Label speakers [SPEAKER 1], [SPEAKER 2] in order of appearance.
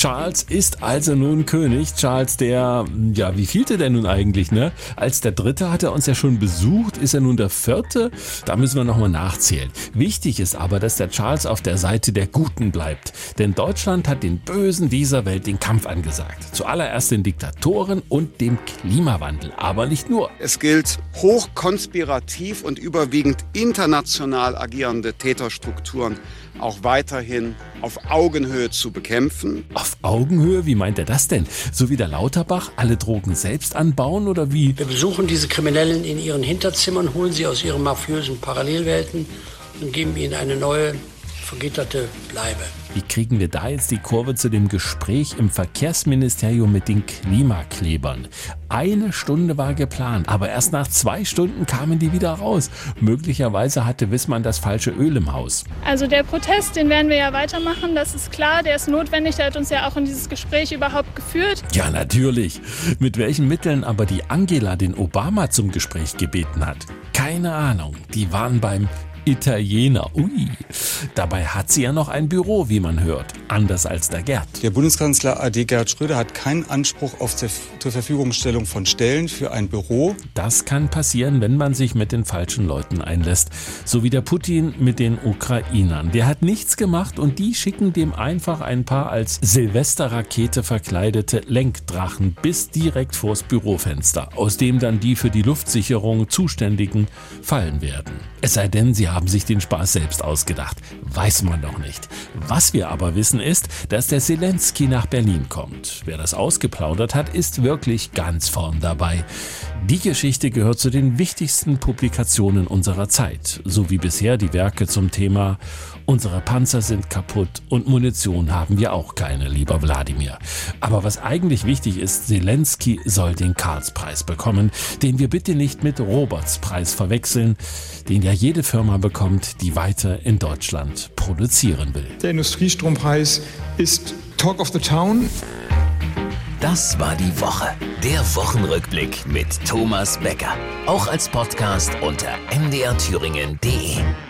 [SPEAKER 1] Charles ist also nun König. Charles der, ja, wie vielte denn nun eigentlich, ne? Als der Dritte hat er uns ja schon besucht, ist er nun der Vierte? Da müssen wir nochmal nachzählen. Wichtig ist aber, dass der Charles auf der Seite der Guten bleibt. Denn Deutschland hat den Bösen dieser Welt den Kampf angesagt. Zuallererst den Diktatoren und dem Klimawandel. Aber nicht nur.
[SPEAKER 2] Es gilt, hochkonspirativ und überwiegend international agierende Täterstrukturen auch weiterhin auf Augenhöhe zu bekämpfen.
[SPEAKER 1] Auf Augenhöhe? Wie meint er das denn? So wie der Lauterbach alle Drogen selbst anbauen oder wie?
[SPEAKER 3] Wir besuchen diese Kriminellen in ihren Hinterzimmern, holen sie aus ihren mafiösen Parallelwelten und geben ihnen eine neue, vergitterte Bleibe.
[SPEAKER 1] Wie kriegen wir da jetzt die Kurve zu dem Gespräch im Verkehrsministerium mit den Klimaklebern? Eine Stunde war geplant, aber erst nach zwei Stunden kamen die wieder raus. Möglicherweise hatte Wissmann das falsche Öl im Haus.
[SPEAKER 4] Also der Protest, den werden wir ja weitermachen, das ist klar, der ist notwendig, der hat uns ja auch in dieses Gespräch überhaupt geführt.
[SPEAKER 1] Ja, natürlich. Mit welchen Mitteln aber die Angela den Obama zum Gespräch gebeten hat, keine Ahnung. Die waren beim Italiener. Ui. Dabei hat sie ja noch ein Büro, wie man hört. Anders als der Gerd.
[SPEAKER 5] Der Bundeskanzler AD Gerd Schröder hat keinen Anspruch auf zur Verfügungstellung von Stellen für ein Büro.
[SPEAKER 1] Das kann passieren, wenn man sich mit den falschen Leuten einlässt. So wie der Putin mit den Ukrainern. Der hat nichts gemacht und die schicken dem einfach ein paar als Silvesterrakete verkleidete Lenkdrachen bis direkt vors Bürofenster, aus dem dann die für die Luftsicherung Zuständigen fallen werden. Es sei denn, sie haben sich den Spaß selbst ausgedacht. Weiß man doch nicht. Was wir aber wissen ist, dass der Zelensky nach Berlin kommt. Wer das ausgeplaudert hat, ist wirklich ganz vorn dabei. Die Geschichte gehört zu den wichtigsten Publikationen unserer Zeit, so wie bisher die Werke zum Thema Unsere Panzer sind kaputt und Munition haben wir auch keine, lieber Wladimir. Aber was eigentlich wichtig ist, Zelensky soll den Karlspreis bekommen, den wir bitte nicht mit Robertspreis verwechseln, den ja jede Firma bekommt, die weiter in Deutschland produzieren will.
[SPEAKER 6] Der Industriestrompreis ist Talk of the Town.
[SPEAKER 7] Das war die Woche. Der Wochenrückblick mit Thomas Becker. Auch als Podcast unter mdrthüringen.de.